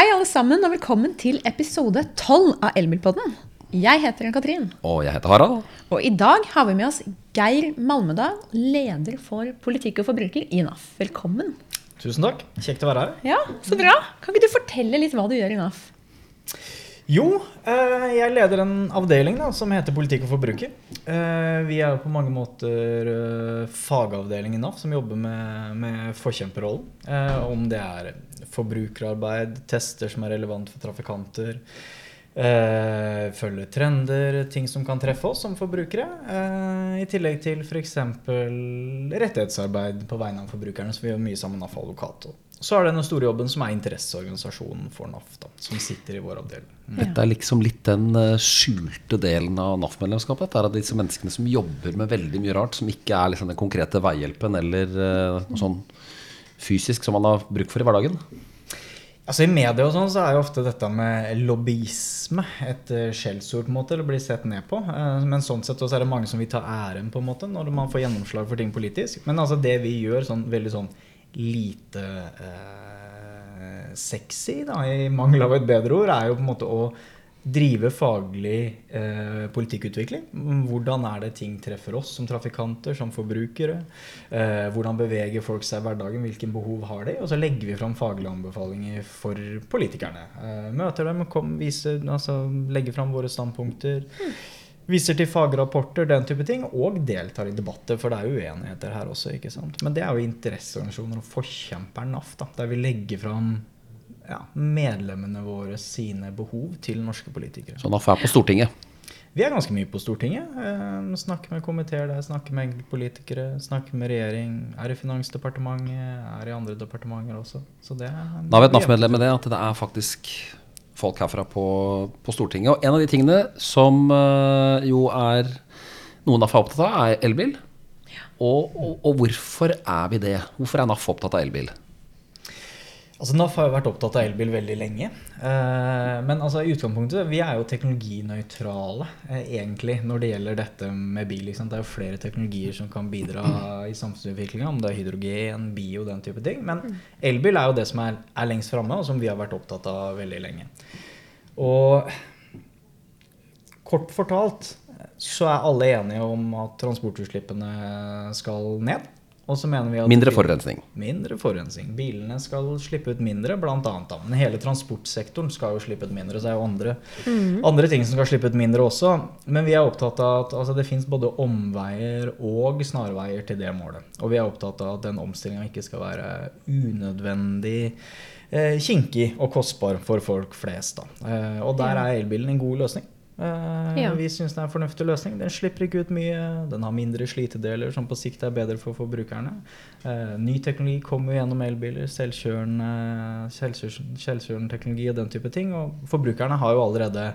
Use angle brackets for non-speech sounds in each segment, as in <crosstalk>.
Hei, alle sammen, og velkommen til episode 12 av Elbilpodden. Jeg heter Katrin. Og jeg heter Harald. Og i dag har vi med oss Geir Malmedal, leder for politikk og forbruker i NAF. Velkommen. Tusen takk. Kjekt å være her. Ja, Så bra. Kan ikke du fortelle litt hva du gjør i NAF? Jo, eh, jeg leder en avdeling da, som heter politikk og forbruker. Eh, vi er på mange måter eh, fagavdeling i NAF som jobber med, med forkjemperrollen. Om det er forbrukerarbeid, tester som er relevant for trafikanter. Følge trender, ting som kan treffe oss som forbrukere. I tillegg til f.eks. rettighetsarbeid på vegne av forbrukerne, som vi gjør mye sammen med NAF Advokat. Så er det den store jobben som er interesseorganisasjonen for NAF, da, som sitter i vår avdeling. Mm. Dette er liksom litt den eh, skjulte delen av NAF-medlemskapet. Det er disse menneskene som jobber med veldig mye rart, som ikke er liksom den konkrete veihjelpen eller uh, noe sånn fysisk som man har bruk for i hverdagen. Altså I media og sånn så er jo ofte dette med lobbyisme et uh, skjellsord på en måte, eller blir sett ned på. Men sånn sett også er det mange som vil ta æren på en måte når man får gjennomslag for ting politisk. Men altså det vi gjør sånn veldig sånn lite eh, sexy, da, i mangel av et bedre ord, er jo på en måte å drive faglig eh, politikkutvikling. Hvordan er det ting treffer oss som trafikanter, som forbrukere? Eh, hvordan beveger folk seg i hverdagen? Hvilke behov har de? Og så legger vi fram faglige anbefalinger for politikerne. Eh, møter dem, kom, viser, altså, legger fram våre standpunkter. Mm viser til fagrapporter, den type ting, og deltar i debatter. For det er uenigheter her også. ikke sant? Men det er jo interesseorganisasjoner og forkjemper NAF, da, der vi legger fram ja, medlemmene våre sine behov til norske politikere. Så NAF er på Stortinget? Vi er ganske mye på Stortinget. Eh, snakker med komiteer der, snakker med enkeltpolitikere, snakker med regjering. Er i Finansdepartementet, er i andre departementer også. Så det er, da vet NAF-medlemmet det, at det er faktisk folk herfra på, på, Stortinget. Og en av de tingene som uh, jo er noen NAF er opptatt av, er elbil. Og, og, og, hvorfor er vi det? Hvorfor er NAF opptatt av elbil? Altså NAF har jo vært opptatt av elbil veldig lenge. Eh, men altså i utgangspunktet, vi er jo teknologinøytrale eh, egentlig når det gjelder dette med bil. Det er jo flere teknologier som kan bidra i samfunnsutviklinga, om det er hydrogen, bio, den type ting. Men mm. elbil er jo det som er, er lengst framme, og som vi har vært opptatt av veldig lenge. Og kort fortalt så er alle enige om at transportutslippene skal ned. Og så mener vi at Mindre forurensning. Mindre forurensning. Bilene skal slippe ut mindre, annet. Men hele transportsektoren skal jo slippe ut mindre. Så det er jo andre, mm. andre ting som skal slippe ut mindre også. Men vi er opptatt av at altså, det fins både omveier og snarveier til det målet. Og vi er opptatt av at den omstillinga ikke skal være unødvendig eh, kinkig og kostbar for folk flest. Eh, og der er elbilen en god løsning. Uh, ja. Vi syns det er en fornuftig løsning. Den slipper ikke ut mye. Den har mindre slitedeler, som på sikt er bedre for forbrukerne. Uh, ny teknologi kommer gjennom elbiler. Selvkjørende, selvkjørende teknologi og den type ting. Og forbrukerne har jo allerede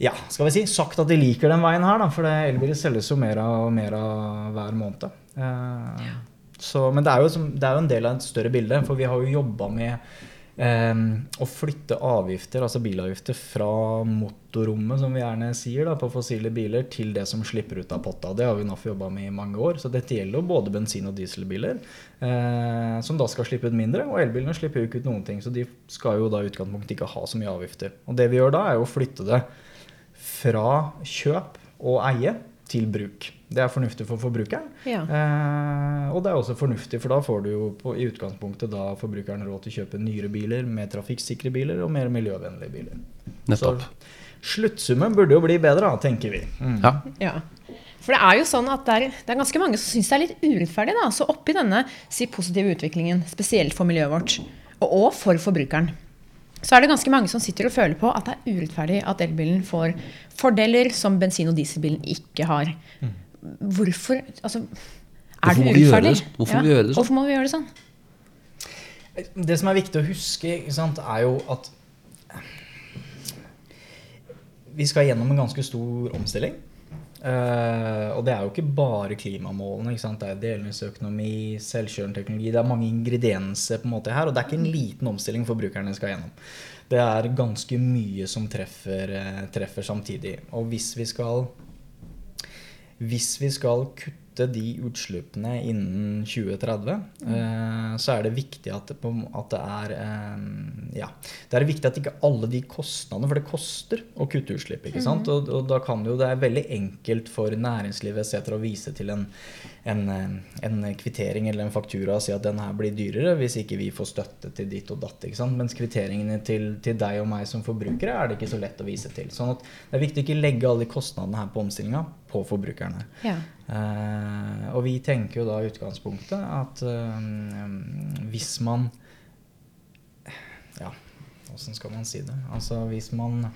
ja, skal vi si, sagt at de liker den veien her, da, for elbiler selges jo mer og mer av hver måned. Uh, ja. så, men det er, jo, det er jo en del av et større bilde, for vi har jo jobba med å flytte avgifter, altså bilavgifter, fra motorrommet, som vi gjerne sier, da, på fossile biler, til det som slipper ut av potta. Det har vi NAF jobba med i mange år. Så dette gjelder jo både bensin- og dieselbiler, eh, som da skal slippe ut mindre. Og elbilene slipper jo ikke ut noen ting, så de skal jo da i utgangspunktet ikke ha så mye avgifter. Og det vi gjør da, er jo å flytte det fra kjøp og eie til bruk. Det er fornuftig for forbrukeren. Ja. Eh, og det er også fornuftig, for da får du jo på, i utgangspunktet da forbrukeren råd til å kjøpe nyere biler, mer trafikksikre biler og mer miljøvennlige biler. Nettopp. Så sluttsummen burde jo bli bedre, tenker vi. Mm. Ja. ja. For det er jo sånn at det er, det er ganske mange som syns det er litt urettferdig. da, Så oppi denne si, positive utviklingen, spesielt for miljøet vårt, og, og for forbrukeren, så er det ganske mange som sitter og føler på at det er urettferdig at elbilen får fordeler som bensin- og dieselbilen ikke har. Mm. Hvorfor altså, Er det urettferdig? Hvorfor ja. må vi gjøre det sånn? Hvorfor må vi gjøre det sånn? Det som er viktig å huske, sant, er jo at vi skal gjennom en ganske stor omstilling. Uh, og det er jo ikke bare klimamålene. Ikke det er delingsøkonomi, selvkjørende teknologi. Det er mange ingredienser på en måte her, og det er ikke en liten omstilling forbrukerne skal gjennom. Det er ganske mye som treffer, uh, treffer samtidig. Og hvis vi skal hvis vi skal kutte de utslippene innen 2030, eh, så er det viktig at at det er eh, Ja. Det er viktig at ikke alle de kostnadene For det koster å kutte utslipp. ikke sant? Og, og da kan jo det er veldig enkelt for næringslivet etter å vise til en, en, en, kvittering eller en faktura og si at den her blir dyrere hvis ikke vi får støtte til ditt og datt. ikke sant? Mens kvitteringene til, til deg og meg som forbrukere er det ikke så lett å vise til. Sånn at det er viktig å ikke legge alle de kostnadene her på omstillinga på forbrukerne. Ja. Eh, og vi tenker jo da i utgangspunktet at eh, hvis man Ja, åssen skal man si det? Altså hvis man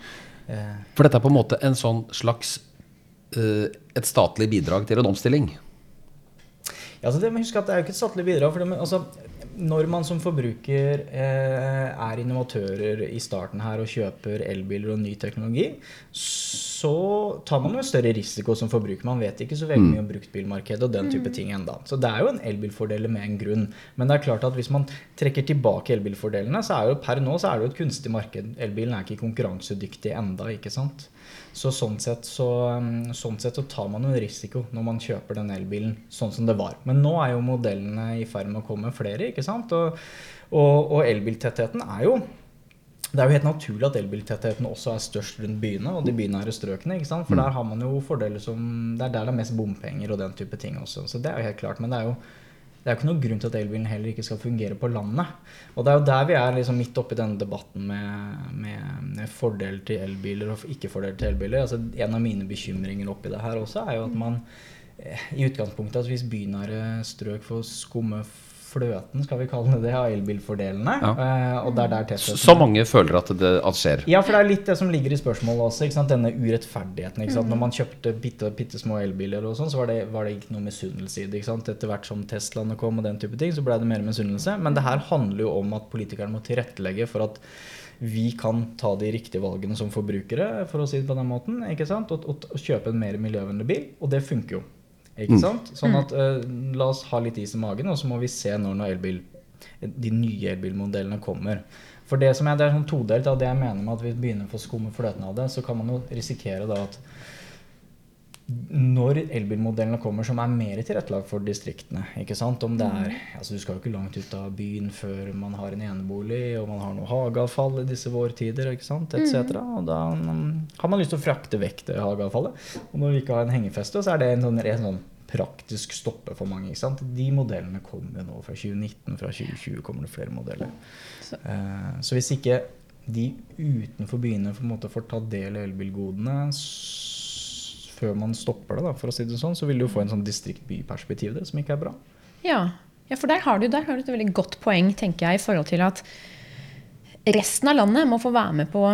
eh, For dette er på en måte en sånn slags eh, et statlig bidrag til en omstilling. Ja, altså det må huske at det er jo ikke et statlig bidrag. For det, men, altså, når man som forbruker eh, er innovatører i starten her og kjøper elbiler og ny teknologi, så tar man jo større risiko som forbruker. Man vet ikke så veldig mye om bruktbilmarkedet og den type ting enda. Så det er jo en elbilfordel med en grunn. Men det er klart at hvis man trekker tilbake elbilfordelene, så er jo per nå så er det jo et kunstig marked. Elbilen er ikke konkurransedyktig enda, ikke sant. Så sånn sett så, um, sånn sett så tar man en risiko når man kjøper den elbilen sånn som det var. Men nå er jo modellene i ferd med å komme flere, ikke sant. Og, og, og elbiltettheten er jo det er jo helt naturlig at elbiltettheten også er størst rundt byene og de bynære strøkene. ikke sant? For der har man jo fordeler som Det er der det er mest bompenger og den type ting også. Så det er jo helt klart. Men det er jo det er jo ikke noe grunn til at elbilen heller ikke skal fungere på landet. Og det er jo der vi er liksom midt oppi denne debatten med, med, med fordel til elbiler og ikke fordel til elbiler. Altså, en av mine bekymringer oppi det her også er jo at man eh, i utgangspunktet at hvis bynære strøk får skumme fløten, skal vi kalle det av elbilfordelene. Ja. Uh, og det er der tettheten Så mange føler at det at skjer. ja, for det er litt det som ligger i spørsmålet også. Denne urettferdigheten. Sant? Når man kjøpte bitte, bitte små elbiler, og sånn, så var det, var det ikke noe misunnelse i det. Etter hvert som Teslaene kom, og den type ting, så ble det mer misunnelse. Men det her handler jo om at politikerne må tilrettelegge for at vi kan ta de riktige valgene som forbrukere, for å si det på den måten? Og, og, og kjøpe en mer miljøvennlig bil. Og det funker jo. Ikke sant? Sånn at uh, La oss ha litt is i magen, og så må vi se når, når elbil, de nye elbilmodellene kommer. For Det som er, det er sånn todelt av det jeg mener med at vi begynner å få skumme fløten av det, så kan man jo risikere da at når elbilmodellene kommer som er mer tilrettelagt for distriktene ikke sant? Om det er, altså Du skal jo ikke langt ut av byen før man har en enebolig og man har noe hageavfall i disse vårtider ikke sant? Et cetera. Og da um, har man lyst til å frakte vekk det hageavfallet. Og når vi ikke har en hengefeste, så er det en sånn, en sånn praktisk stoppe for mange. ikke sant? De modellene kommer nå fra 2019. Fra 2020 kommer det flere modeller. Så- Eh, så hvis ikke de utenfor byene på en måte får ta del i elbilgodene s- før man stopper det, da, for å si det sånn, så vil du jo få en sånn distrikt-by-perspektiv der, som ikke er bra. Ja. ja, for der har, du, der har du et veldig godt poeng, tenker jeg, i forhold til at resten av landet må få være med på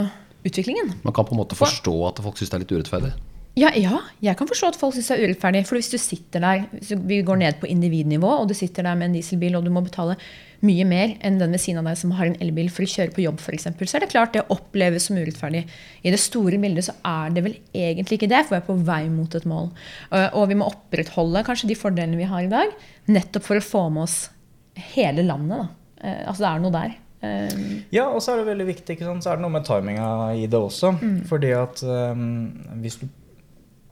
utviklingen. Man kan på en måte forstå at folk syns det er litt urettferdig. Ja, ja, jeg kan forstå at folk syns det er urettferdig. For hvis du sitter der, vi går ned på individnivå, og du sitter der med en dieselbil og du må betale mye mer enn den ved siden av deg som har en elbil for å kjøre på jobb f.eks., så er det klart det oppleves som urettferdig. I det store bildet så er det vel egentlig ikke det, for vi er på vei mot et mål. Uh, Og vi må opprettholde kanskje de fordelene vi har i dag, nettopp for å få med oss hele landet. Da. Uh, Altså det er noe der. Uh, Ja, og så er det veldig viktig, så er det noe med timinga i det også. Fordi at um, hvis du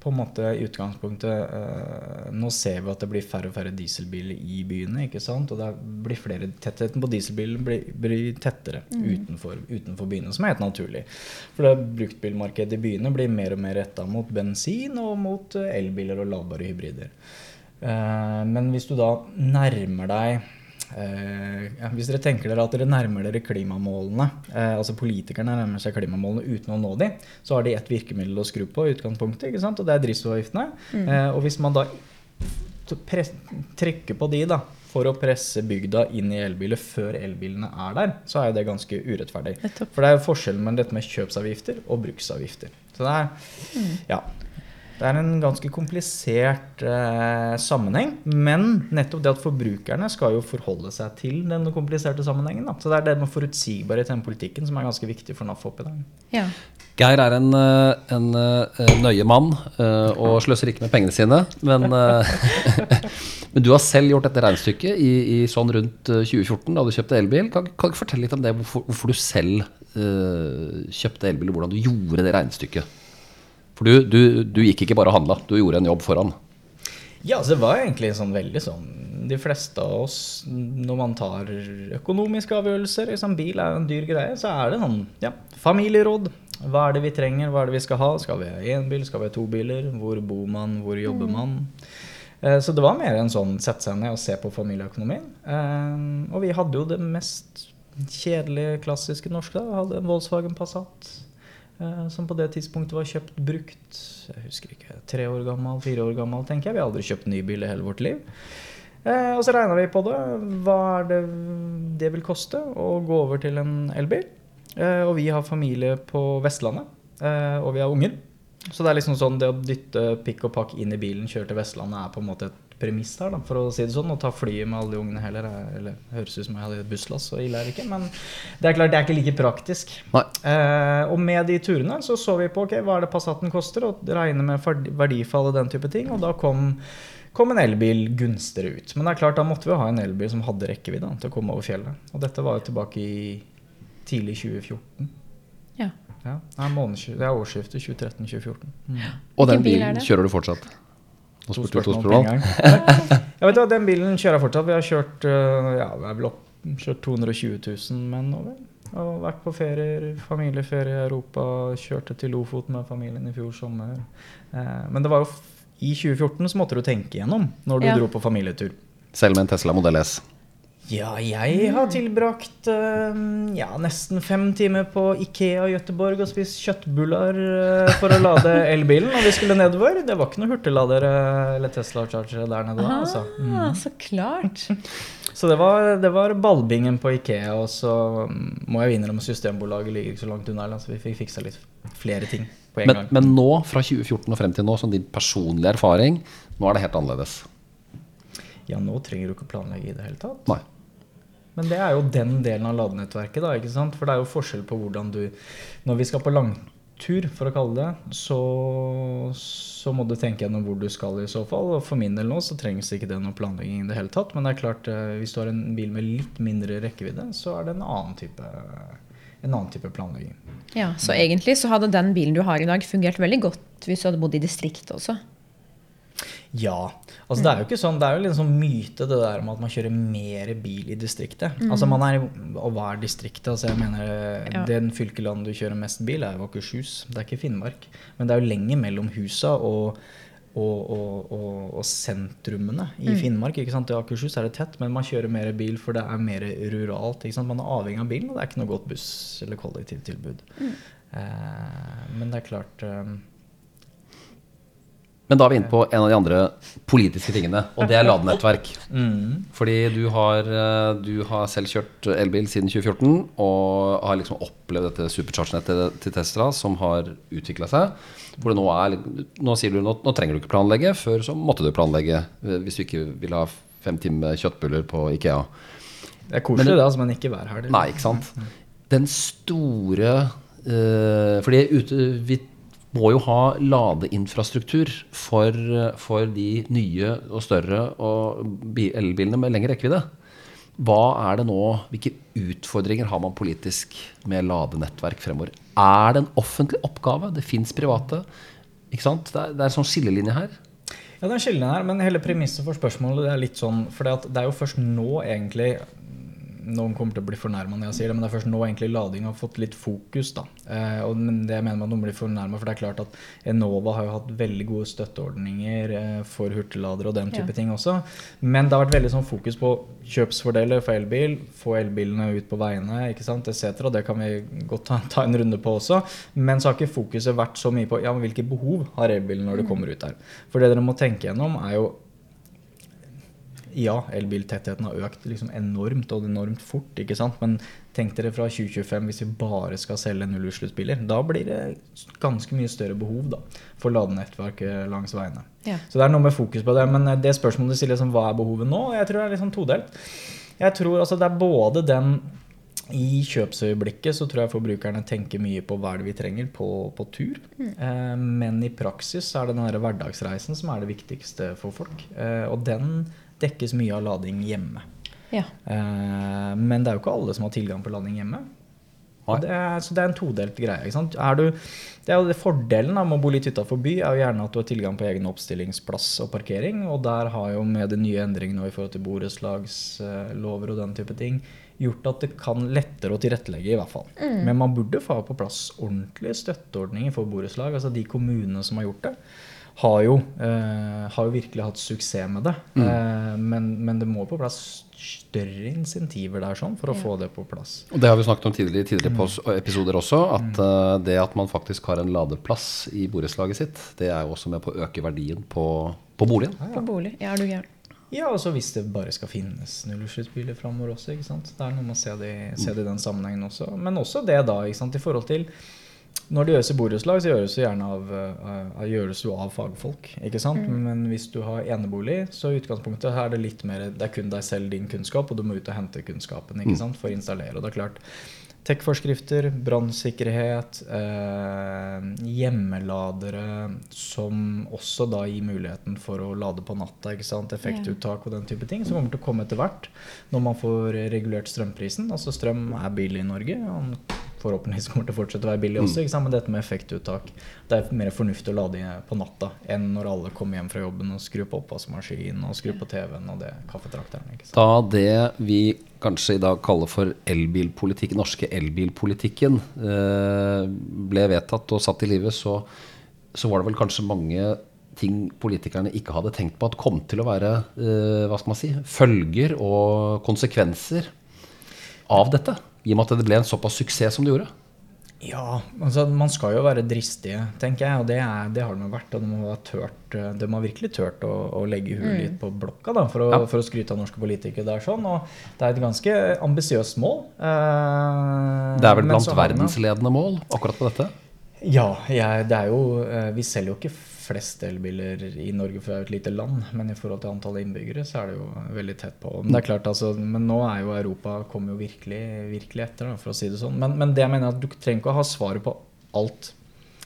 på en måte i utgangspunktet uh, Nå ser vi at det blir færre og færre dieselbiler i byene. ikke sant? Og det blir flere, tettheten på dieselbilen blir, blir tettere utenfor, utenfor byene, som er helt naturlig. For det bruktbilmarkedet i byene blir mer og mer retta mot bensin og mot uh, elbiler og ladbare hybrider. Uh, men hvis du da nærmer deg Eh, ja, hvis dere tenker dere at dere nærmer dere klimamålene, eh, altså politikerne nærmer seg klimamålene uten å nå dem, så har de ett virkemiddel å skru på i utgangspunktet, og det er drivstoffavgiftene. Eh, og hvis man da trekker på de da, for å presse bygda inn i elbiler før elbilene er der, så er jo det ganske urettferdig. For det er jo forskjellen mellom dette med kjøpsavgifter og bruksavgifter. Så det er, ja, det er en ganske komplisert eh, sammenheng, men nettopp det at forbrukerne skal jo forholde seg til denne kompliserte sammenhengen. Da. Så det er det med forutsigbarhet i den politikken som er ganske viktig for NAF oppi der. ja. Geir er en, eh, en eh, nøye mann eh, og sløser ikke med pengene sine. Men, <laughs> men du har selv gjort dette regnestykket i, i sånn rundt eh, 2014, da du kjøpte elbil. Kan, kan du fortelle litt om det, hvorfor, hvorfor du selv uh, kjøpte elbil, og hvordan du gjorde det regnestykket? For du, du, du gikk ikke bare og handla, du gjorde en jobb foran. Ja, så det var egentlig sånn veldig sånn De fleste av oss, når man tar økonomiske avgjørelser liksom Bil er jo en dyr greie, så er det sånn ja, familieråd. Hva er det vi trenger, hva er det vi skal ha? Skal vi ha én bil, skal vi ha to biler? Hvor bor man, hvor jobber man? Eh, Så det var mer en sånn sette seg ned og se på familieøkonomien. Eh, Og vi hadde jo det mest kjedelige, klassiske norske. da. Vi hadde en Volkswagen Passat som på det tidspunktet var kjøpt brukt. Jeg husker ikke, tre år gammel, fire år gammel, tenker jeg. Vi har aldri kjøpt ny bil i hele vårt liv. Eh, og så regna vi på det. Hva er det det vil koste å gå over til en elbil? Eh, og vi har familie på Vestlandet, eh, og vi har unger. Så det er liksom sånn det å dytte pikk og pakk inn i bilen, kjøre til Vestlandet, er på en måte et premiss her, da, for å si det sånn. Å ta flyet med alle de ungene heller, er- eller høres ut som jeg hadde et busslass, så ille er det ikke. Men det er klart, det er ikke like praktisk. Nei. Eh, og med de turene så så vi på ok, hva er det Passaten koster, og regne med verdifall og den type ting. Og da kom, kom en elbil gunstigere ut. Men det er klart, da måtte vi ha en elbil som hadde rekkevidde til å komme over fjellet. Og dette var jo tilbake i tidlig 2014. Ja. Ja, det er, det er årsskiftet 2013-2014. Mm. Og den bilen kjører du fortsatt? Nå spurte du to spørsmål en <laughs> vet du, Den bilen kjører jeg fortsatt. Vi har kjørt øh, ja, vi har opp, kjørt 220 000 menn over. Og vært på ferier, familieferie i Europa. Kjørte til Lofoten med familien i fjor sommer. Eh, men det var jo i 2014 så måtte du tenke igjennom når du Ja. dro på familietur. Selv med en Tesla Modell S. Ja, jeg har tilbrakt øh, ja, nesten fem timer på Ikea i Gøteborg og spist kjøttbullar øh, for å lade <laughs> elbilen når vi skulle nedover. Det var ikke noe hurtigladere eller Tesla Charger der nede da. Altså. Ah, så klart. <laughs> Så det var, det var ballbingen på Ikea, og så mm, må jeg innrømme Systembolaget ligger ikke så langt unna, så vi fikk fiksa litt flere ting på en Men, gang. men nå, fra 2014 og frem til nå, som din personlige erfaring, nå er det helt annerledes. Ja, nå trenger du ikke planlegge i det hele tatt. Nei. Men det er jo den delen av ladenettverket, da, ikke sant? For det er jo forskjell på hvordan du Når vi skal på langtur, for å kalle det, så, så må du tenke gjennom hvor du skal i så fall. Og for min del nå så trengs ikke det noe planlegging i det hele tatt. Men det er klart, eh, hvis du har en bil med litt mindre rekkevidde, så er det en annen type, en annen type planlegging. Ja, Så egentlig så hadde den bilen du har i dag, fungert veldig godt hvis du hadde bodd i distriktet også. Ja. altså Det er jo ikke sånn, det er jo litt sånn myte det der om at man kjører mer bil i distriktet. Altså man er, Og hva er distriktet? altså jeg mener Ja. Den fylkelandet du kjører mest bil, er jo Akershus. Det er ikke Finnmark. Men det er jo lenger mellom husa og, og, og, og, sentrumene i Finnmark. ikke sant? I Akershus er det tett, men man kjører mer bil for det er mer ruralt. ikke sant? Man er avhengig av bilen, og det er ikke noe godt buss- eller kollektivtilbud. Eh, men det er klart eh, Men da er vi inne på en av de andre politiske tingene, og det er ladenettverk. <laughs> mm. Fordi du har, eh, du har selv kjørt elbil siden 2014 og har liksom opplevd dette supercharge-nettet til Tesla som har utvikla seg. Hvor det nå er Nå sier du nå, nå trenger du ikke planlegge, før så måtte du planlegge eh, hvis du ikke vil ha fem timer kjøttbuller på Ikea. Det er koselig, Men det- altså, men ikke hver helg. Nei, ikke sant? Den store eh, Fordi ute, vi må jo ha ladeinfrastruktur for, for de nye og større elbilene med lengre rekkevidde. Hva er det nå, Hvilke utfordringer har man politisk med ladenettverk fremover? Er det en offentlig oppgave? Det fins private. Ikke sant? Det er, det er en sånn skillelinje her. Ja, det er en skillelinje her, men hele premisset for spørsmålet er litt sånn For det er jo først nå egentlig Noen kommer til å bli fornærma når jeg sier det, men det er først nå egentlig lading har fått litt fokus. da. Eh, og, men det jeg mener med at noen blir fornærma, for det er klart at Enova har jo hatt veldig gode støtteordninger eh, for hurtigladere og den type Ja. ting også. Men det har vært veldig sånn fokus på kjøpsfordeler for elbil, få elbilene ut på veiene ikke sant, etc. Det kan vi godt ta, ta en runde på også. Men så har ikke fokuset vært så mye på ja, hvilke behov har elbilen når det kommer ut her. For det dere må tenke gjennom, er jo ja, elbiltettheten har økt liksom enormt og enormt fort. ikke sant? Men tenk dere fra 2025, hvis vi bare skal selge nullutslippsbiler. Da blir det ganske mye større behov da, for ladenettverket langs veiene. Ja. Så det er noe med fokus på det. Men det spørsmålet du stiller, liksom, hva er behovet nå? Jeg tror det er sånn todelt. Jeg tror altså det er både den i kjøpsøyeblikket så tror jeg forbrukerne tenker mye på hva det vi trenger på, på tur. Eh, men i praksis så er det den hverdagsreisen som er det viktigste for folk. Eh, og den dekkes mye av lading hjemme. Ja. Eh, men det er jo ikke alle som har tilgang på lading hjemme. Det er, så det er en todelt greie. ikke sant? Er du, det er jo det Fordelen med å bo litt utafor by er jo gjerne at du har tilgang på egen oppstillingsplass og parkering. Og der har jo med de nye endringene i forhold til borettslagslover og den type ting gjort at det kan lettere å tilrettelegge, i hvert fall. Men man burde få på plass ordentlige støtteordninger for borettslag. Altså de kommunene som har gjort det har jo, eh, har jo virkelig hatt suksess med det. Eh, men, men det må på plass større insentiver der sånn for å få det på plass. Og det har vi snakket om tidligere i tidligere pos- episoder også, at uh, det at man faktisk har en ladeplass i borettslaget sitt, det er jo også med på å øke verdien på, på boligen. På bolig. Ja, er du gæren. Ja, altså hvis det bare skal finnes nullutslippsbiler framover også. ikke sant? Det er noe med å se det, se det i den sammenhengen også. Men også det da, ikke sant, i forhold til Når det gjøres i borettslag, så gjøres det gjerne av, uh, gjøres jo av fagfolk. ikke sant? Men hvis du har enebolig, så i utgangspunktet er det litt mer Det er kun deg selv, din kunnskap, og du må ut og hente kunnskapen ikke sant, for å installere. Og det er klart, Tech-forskrifter, brannsikkerhet, eh, hjemmeladere som også da gir muligheten for å lade på natta. ikke sant? Effektuttak og den type ting, som kommer til å komme etter hvert når man får regulert strømprisen. Altså Strøm er billig i Norge. og Forhåpentligvis kommer til å fortsette å være billig også. ikke sant? Men dette med effektuttak Det er mer fornuftig å lade på natta enn når alle kommer hjem fra jobben og skrur på oppvaskmaskinen og skrur på TV-en og det kaffetrakteren. Da det vi kanskje i dag kaller for elbilpolitikk, norske elbilpolitikken, eh, ble vedtatt og satt i livet, så, så var det vel kanskje mange ting politikerne ikke hadde tenkt på at kom til å være eh, hva skal man si, følger og konsekvenser av dette. I og med at det ble en såpass suksess som det gjorde. Ja, altså man skal jo være dristige, tenker jeg. Og det, er, det har de vært. Og de har, tørt, eh, de har virkelig turt å, å legge huet litt på blokka da, for, å, Ja. for å skryte av norske politikere. der sånn, Og det er et ganske ambisiøst mål. eh, Det er vel blant verdensledende mål akkurat på dette. Ja, jeg, det er jo eh, Vi selger jo ikke flest elbiler i Norge, for det er jo et lite land. Men i forhold til antallet innbyggere, så er det jo veldig tett på. Men det er klart, altså, men nå er jo Europa kommer jo virkelig, virkelig etter, da, for å si det sånn. Men, men det jeg mener er at du trenger ikke å ha svaret på alt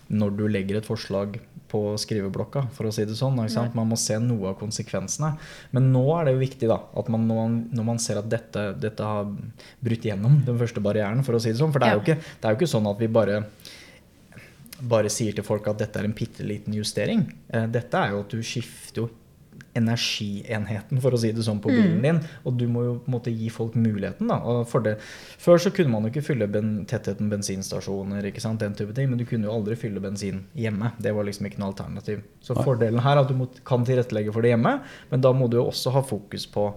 når du legger et forslag på skriveblokka, for å si det sånn. Man må se noe av konsekvensene. Men nå er det jo viktig da, at man, når, man, når man ser at dette, dette har brutt gjennom den første barrieren, for å si det sånn. For det er, jo ikke, det er jo ikke sånn at vi bare bare sier til folk at dette er en bitte liten justering. Eh, Dette er jo at du skifter jo energienheten, for å si det sånn, på bilen din. Og du må jo på en måte gi folk muligheten. da. Og for det, før så kunne man jo ikke fylle ben, tettheten bensinstasjoner, ikke sant, den type ting, men du kunne jo aldri fylle bensin hjemme. Det var liksom ikke noe alternativ. Så fordelen her er at du må, kan tilrettelegge for det hjemme, men da må du jo også ha fokus på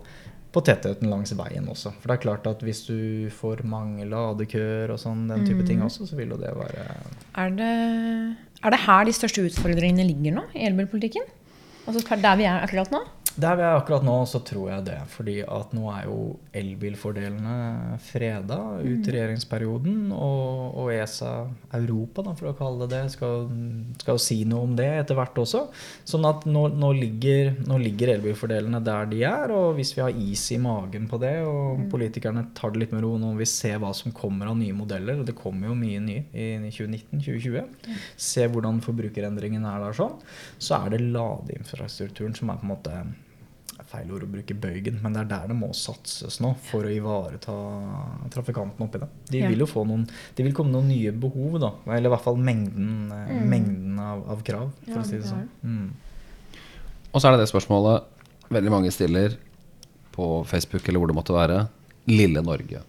på tettheten langs veien også. For det er klart at hvis du får mange ladekøer og sånn, den type ting også, så vil jo det være Er det, er det her de største utfordringene ligger nå i elbilpolitikken? Altså der vi er akkurat nå? Der vi er akkurat nå, så tror jeg det. Fordi at nå er jo elbilfordelene freda ut i regjeringsperioden. Og, og ESA Europa, da, for å kalle det det, skal, skal jo si noe om det etter hvert også. Sånn at nå, nå, ligger, nå ligger elbilfordelene der de er. Og hvis vi har is i magen på det, og politikerne tar det litt med ro nå vi ser hva som kommer av nye modeller, og det kommer jo mye nye i 2019-2020, se hvordan forbrukerendringen er der sånn, så er det ladeinfrastrukturen som er på en måte feil ord å bruke bøygen, men det er der det må satses nå for å ivareta trafikantene oppi det. De vil jo få noen de vil komme noen nye behov, da. Eller i hvert fall mengden, eh, Mm. mengden av, av krav, for Ja, å si det sånn. Mm. Og så er det det spørsmålet veldig mange stiller på Facebook eller hvor det måtte være. Lille Norge.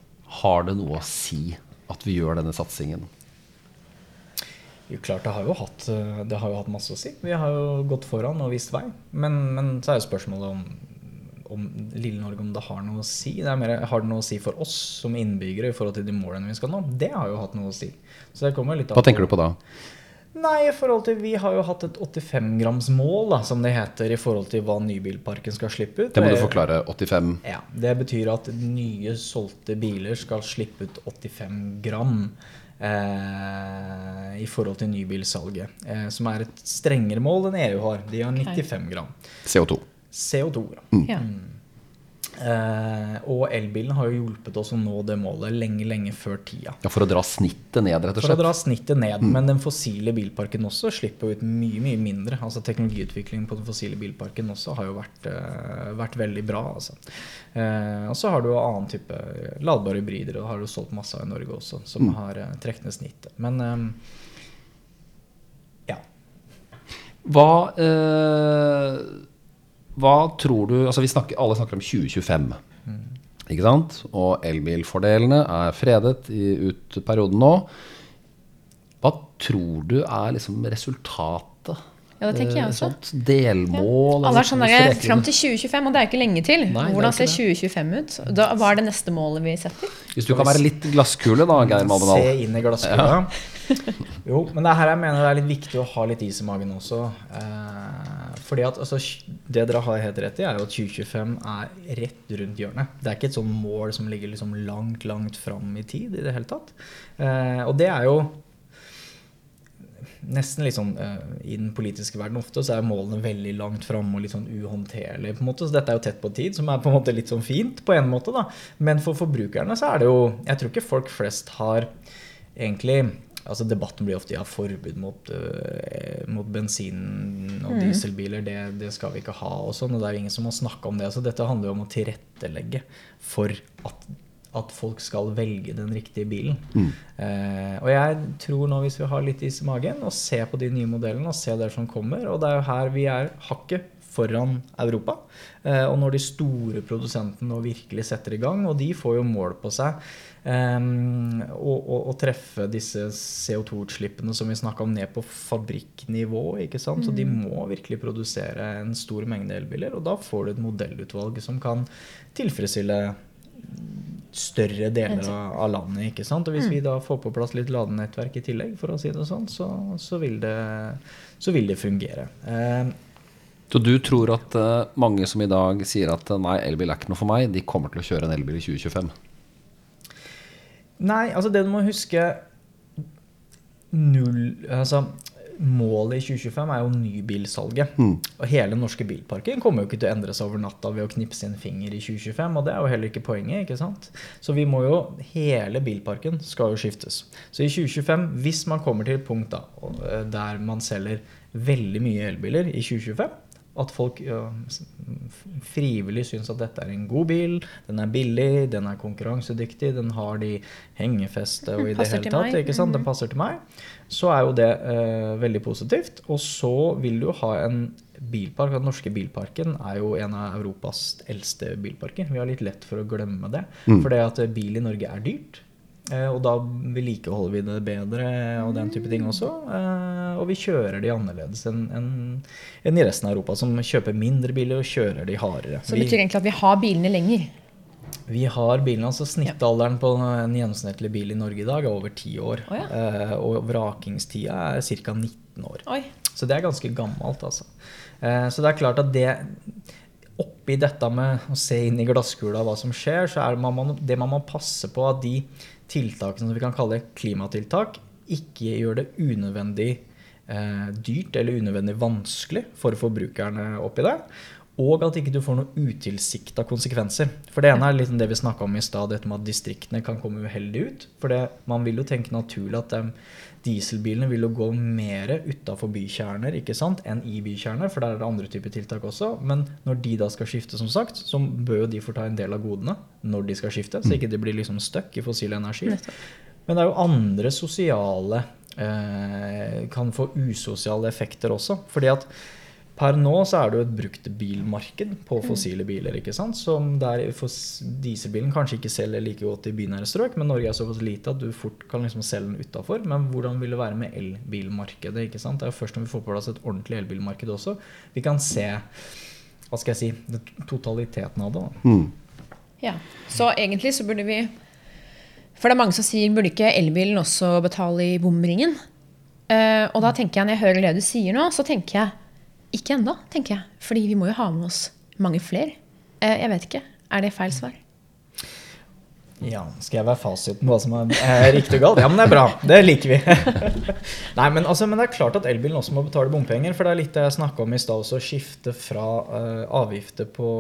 Har det noe å si at vi gjør denne satsingen? Jo, klart, det har, jo hatt, eh, det har jo hatt masse å si. Vi har jo gått foran og vist vei. Men, men så er jo spørsmålet om, om lille Norge om det har noe å si. Det er mer, Har det noe å si for oss som innbyggere i forhold til de målene vi skal nå? Det har jo hatt noe å si. Så det kommer litt Hva tenker du på da? Nei, i forhold til, Vi har jo hatt et 85-gramsmål, da, som det heter, i forhold til hva nybilparken skal slippe ut. Det må du forklare. 85 Ja, Det betyr at nye solgte biler skal slippe ut 85 gram eh, i forhold til nybilsalget. Eh, som er et strengere mål enn EU har. De har 95 gram. CO2. CO2. Ja. Ja. Uh, og elbilen har jo hjulpet oss å nå det målet lenge, lenge før tida. Ja, For å dra snittet ned, rett og slett? For å dra snittet ned. Men den fossile bilparken også slipper ut mye mye mindre. Altså Teknologiutviklingen på den fossile bilparken også har jo vært, uh, vært veldig bra. Altså. Uh, og så har du jo annen type ladbare hybrider, og har du solgt masse av i Norge også, som Mm. har trukket ned snittet. Men ja. Hva, eh, hva tror du Altså vi snakker, Alle snakker om 2025. Ikke sant? Og elbilfordelene er fredet i, ut perioden nå. Hva tror du er liksom resultatet? Ja, det tenker jeg Eh, også. Sånt delmål? Alle er sånn der, Fram til 2025, og det er jo ikke lenge til. Nei, er Hvordan ser 2025 ut? Da, hva er det neste målet vi setter? Hvis du kan være litt glasskule, da, Geir Malmedal. Se inn i glasskula. jo, men det er her jeg mener det er litt viktig å ha litt is i magen også. Eh, fordi at altså, Det dere har helt rett i, er jo at 2025 er rett rundt hjørnet. Det er ikke et sånn mål som ligger liksom langt, langt fram i tid i det hele tatt. Eh, og det er jo nesten litt sånn eh, I den politiske verden ofte så er målene veldig langt framme og litt sånn uhåndterlige. på en måte, Så dette er jo tett på tid, som er på en måte litt sånn fint på en måte. da. Men for forbrukerne så er det jo Jeg tror ikke folk flest har egentlig altså Debatten blir ofte ja, forbud mot, uh, mot bensin- og dieselbiler. Det, det skal vi ikke ha. og sånn, og Det er jo ingen som har snakka om det. så Dette handler jo om å tilrettelegge for at, at folk skal velge den riktige bilen. Eh, og jeg tror nå, hvis vi har litt is i magen, og ser på de nye modellene og ser det som kommer Og det er jo her vi er hakket foran Europa. Eh, og når de store produsentene nå virkelig setter i gang, og de får jo mål på seg Um, og, og, og treffe disse CO2-utslippene som vi snakka om, ned på fabrikknivå. ikke sant? Så de må virkelig produsere en stor mengde elbiler. Og da får du et modellutvalg som kan tilfredsstille større deler av, av landet. ikke sant? Og hvis vi da får på plass litt ladenettverk i tillegg, for å si det sånn, så, så, vil, det, så vil det fungere. Um, Så du tror at eh, mange som i dag sier at eh, nei, elbil er ikke noe for meg, de kommer til å kjøre en elbil i 2025? Nei, altså det du må huske null, altså Målet i 2025 er jo nybilsalget. Og hele den norske bilparken kommer jo ikke til å endre seg over natta ved å knipse en finger i 2025. Og det er jo heller ikke poenget. ikke sant? Så vi må jo, hele bilparken skal jo skiftes. Så i 2025, hvis man kommer til et punkt da, eh, der man selger veldig mye elbiler i 2025 at folk ja, frivillig syns at dette er en god bil, den er billig, den er konkurransedyktig, den har de hengefeste og i det hele tatt. ikke sant? Den passer til meg. Så er jo det uh, veldig positivt. Og så vil du ha en bilpark. Den norske bilparken er jo en av Europas eldste bilparker. Vi har litt lett for å glemme det. For det at bil i Norge er dyrt. Eh, og da vedlikeholder vi det bedre og den type ting også. Eh, og vi kjører de annerledes enn en, en i resten av Europa, som kjøper mindre biler og kjører de hardere. Så det betyr egentlig at vi har bilene lenger. Vi har bilene, altså Snittalderen på en gjennomsnittlig bil i Norge i dag er over 10 år. Oh, ja. eh, og vrakingstida er ca. 19 år. Oi. Så det er ganske gammelt, altså. Eh, så det er klart at det Oppi dette med å se inn i glasskula hva som skjer, så er det man, det man må passe på at de tiltakene som vi kan kalle klimatiltak, ikke gjør det unødvendig eh, dyrt eller unødvendig vanskelig for forbrukerne oppi det. Og at ikke du får noen utilsikta konsekvenser. For det ene er liksom det vi snakka om i stad, dette med at distriktene kan komme uheldig ut. For det, man vil jo tenke naturlig at dem, dieselbilene vil jo gå mer utafor bykjerner ikke sant, enn i bykjerner, for der er det andre typer tiltak også. Men når de da skal skifte, som sagt, så bør jo de få ta en del av godene når de skal skifte, så ikke de blir liksom stuck i fossil energi. Men det er jo andre sosiale eh, Kan få usosiale effekter også. fordi at per nå så er det jo et bruktbilmarked på fossile biler. ikke sant? Som der dieselbilen kanskje ikke selger like godt i bynære strøk, men Norge er såpass lite at du fort kan liksom selge den utafor. Men hvordan vil det være med elbilmarkedet? ikke sant? Det er jo først når vi får på plass et ordentlig elbilmarked også, vi kan se hva skal jeg si, totaliteten av det. da. Ja. Så egentlig så burde vi For det er mange som sier burde ikke elbilen også betale i bomringen? Uh, og da tenker jeg, når jeg hører det du sier nå, så tenker jeg ikke enda, tenker jeg. Fordi vi må jo ha med oss mange flere. Eh, jeg vet ikke. Er det feil svar? Ja, skal jeg være fasiten på hva som er, riktig og galt? Ja, men det er bra. Det liker vi. <laughs> <laughs> Nei, men, altså, men det er klart at elbilen også må betale bompenger. For det er litt det jeg snakka om i stad også, å skifte fra uh, avgifter på,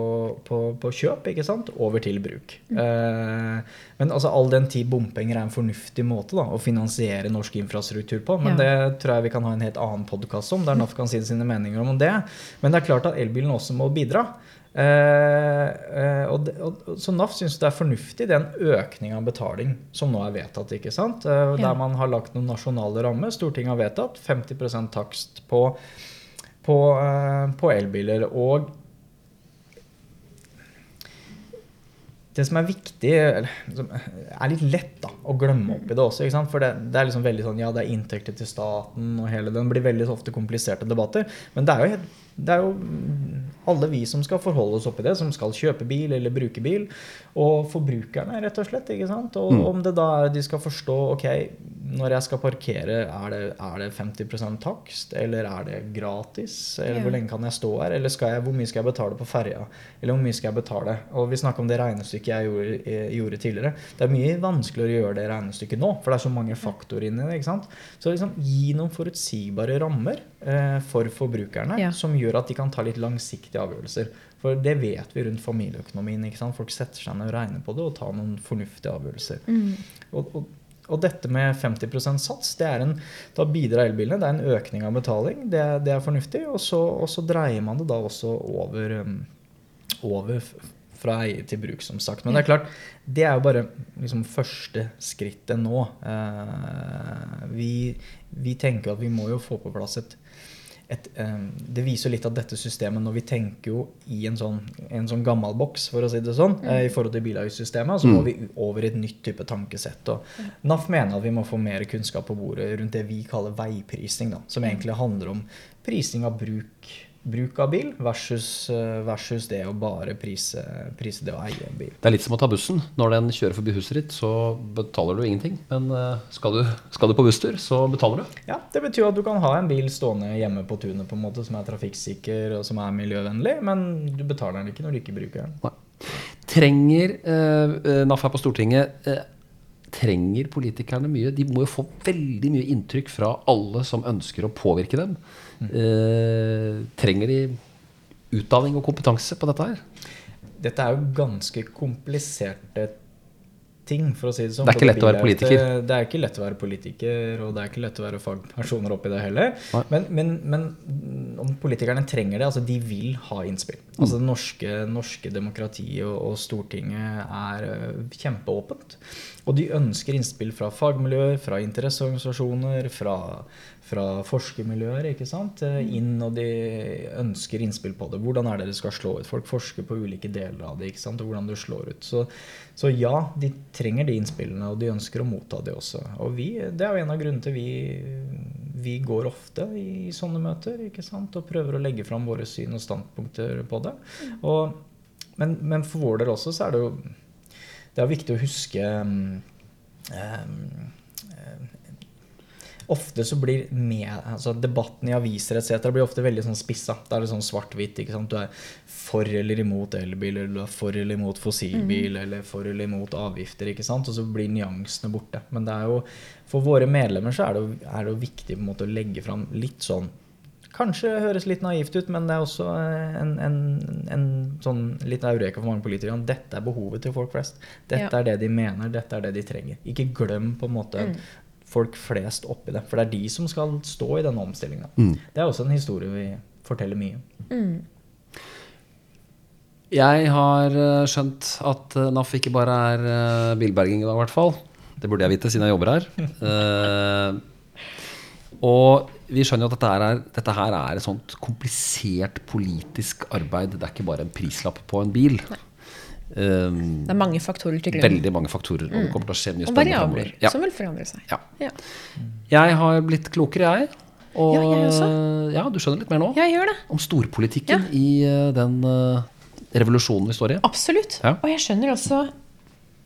på, på kjøp ikke sant, over til bruk. Uh, men altså, all den tid bompenger er en fornuftig måte da, å finansiere norsk infrastruktur på. Men Ja. det tror jeg vi kan ha en helt annen podkast om, der NAF kan si sine meninger om det. Men det er klart at elbilen også må bidra. Eh, eh, og det, og, så NAF syns det er fornuftig den økninga av betaling som nå er vedtatt. ikke sant? Eh, Ja. Der man har lagt noen nasjonale rammer. Stortinget har vedtatt 50% takst på, på, på elbiler. Og det som er viktig, eller, som er litt lett da, å glemme oppi det også. For det, det er liksom veldig sånn, ja, det er inntekter til staten og hele den blir veldig ofte kompliserte debatter. Men det er jo, helt- det er jo alle vi som skal forholde oss oppi det, som skal kjøpe bil eller bruke bil. Og forbrukerne, rett og slett. ikke sant? Og om det da er de skal forstå ok, når jeg skal parkere, er det, er det 50% takst? Eller er det gratis? Eller Ja. hvor lenge kan jeg stå her? Eller skal jeg, hvor mye skal jeg betale på ferja? Eller hvor mye skal jeg betale? Og vi snakka om det regnestykket jeg gjorde, jeg gjorde tidligere. Det er mye vanskeligere å gjøre det regnestykket nå, for det er så mange faktorer inni det. ikke sant? Så liksom gi noen forutsigbare rammer eh, for forbrukerne Ja. som gjør at de kan ta litt langsiktige avgjørelser. For det vet vi rundt familieøkonomien. Folk setter seg ned og regner på det og tar noen fornuftige avgjørelser. Mm. Og, og, og dette med 50% sats, det er en, da bidrar elbilene. Det er en økning av betaling. Det, det er fornuftig. Og så, og så dreier man det da også over, um, over fra eie til bruk, som sagt. Men det er klart, det er jo bare liksom første skrittet nå. Eh, vi, vi tenker at vi må jo få på plass et et, eh, det viser litt av dette systemet når vi tenker jo i en sånn, en sånn gammel boks, for å si det sånn, eh, i forhold til bilavgiftssystemet. Så må vi over i et nytt type tankesett. Og NAF mener at vi må få mer kunnskap på bordet rundt det vi kaller veiprising, da, som egentlig handler om prising av bruk, bruk av bil versus, eh, versus det å bare prise, prise det å eie en bil. Det er litt som å ta bussen. Når den kjører forbi huset ditt, så betaler du ingenting. Men eh, skal du, skal du på busstur, så betaler du. Ja, Det betyr at du kan ha en bil stående hjemme på tunet på en måte som er trafikksikker og som er miljøvennlig, men du betaler den ikke når du ikke bruker den. Nei. Trenger eh, eh, NAF her på Stortinget eh, Trenger politikerne mye? De må jo få veldig mye inntrykk fra alle som ønsker å påvirke dem. Eh, trenger de utdanning og kompetanse på dette her? Dette er jo ganske kompliserte ting, for å si det sånn. Det er ikke lett å være politiker. Det er ikke lett å være politiker, og det er ikke lett å være fagpersoner oppi det heller. Men, men, men om politikerne trenger det, altså de vil ha innspill. Altså Det norske, norske demokratiet og, og Stortinget er øh, kjempeåpent. Og de ønsker innspill fra fagmiljøer, fra interesseorganisasjoner, fra, fra forskermiljøer. ikke sant? Eh, Inn, og de ønsker innspill på det. Hvordan er det det skal slå ut? Folk forsker på ulike deler av det. ikke sant? Og hvordan det slår ut. Så, så ja, de trenger de innspillene, og de ønsker å motta det også. Og vi, det er jo en av grunnene til vi, vi går ofte i sånne møter ikke sant? og prøver å legge fram våre syn og standpunkter på det. Og, men, men for vår del også så er det jo det er viktig å huske um, Ofte så blir med, altså debatten i aviser etc. blir ofte veldig sånn spissa. Da er det sånn svart-hvitt. Du er for eller imot elbil, eller du er for eller imot fossilbil, eller for eller imot avgifter. ikke sant? Og så blir nyansene borte. Men det er jo, for våre medlemmer så er det jo, er det jo viktig på en måte å legge fram litt sånn Kanskje høres litt naivt ut, men det er også en, en, en sånn litt eureka for mange politikere. at Dette er behovet til folk flest. Dette Ja. er det de mener, dette er det de trenger. Ikke glem på en måte folk flest oppi det. For det er de som skal stå i denne omstillinga. Det er også en historie vi forteller mye. Jeg har eh, skjønt at eh, NAF ikke bare er eh, bilberging i dag, i hvert fall. Det burde jeg vite, siden jeg jobber her. uh, <laughs> og vi skjønner jo at dette her, er, dette her er et sånt komplisert politisk arbeid. Det er ikke bare en prislapp på en bil. Eh, Det er mange faktorer til grunn. veldig mange faktorer. Og det kommer til å skje mye Og variabler. Ja. som vil forandre seg. Ja. Ja. Jeg har blitt klokere, jeg. Og, Ja, jeg også. ja, du skjønner litt mer nå? Jeg gjør det. Om storpolitikken i uh, den uh, revolusjonen vi står i. Absolutt. Ja. Og jeg skjønner også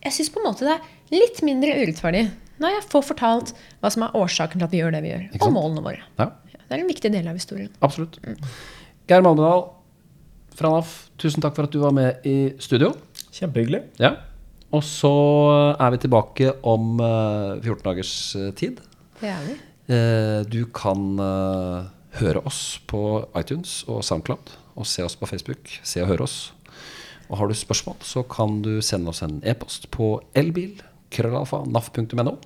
Jeg syns på en måte det er litt mindre urettferdig når jeg får fortalt hva som er årsaken til at vi gjør det vi gjør, og målene våre. Ja, Det er en viktig del av historien. absolutt. Geir Malmedal fra NAF, tusen takk for at du var med i studio. Kjempehyggelig. Ja. Og så er vi tilbake om eh, 14 dagers eh, tid. Det er vi. Eh, Du kan eh, høre oss på iTunes og SoundCloud, og se oss på Facebook. Se og høre oss. Og har du spørsmål, så kan du sende oss en e-post på elbil.krøllalfa.naf.no. Krøllalfa, naf.no.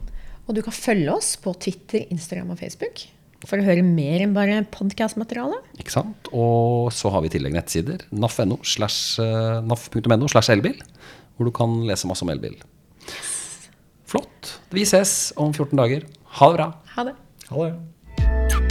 Og du kan følge oss på Twitter, Instagram og Facebook for å høre mer enn bare podkastmateriale. Ikke sant? Og så har vi i tillegg nettsider. naf.no slash eh, naf.no slash elbil, hvor du kan lese masse om elbil. Flott. Vi ses om 14 dager. Ha det bra. Ha det. Ha det.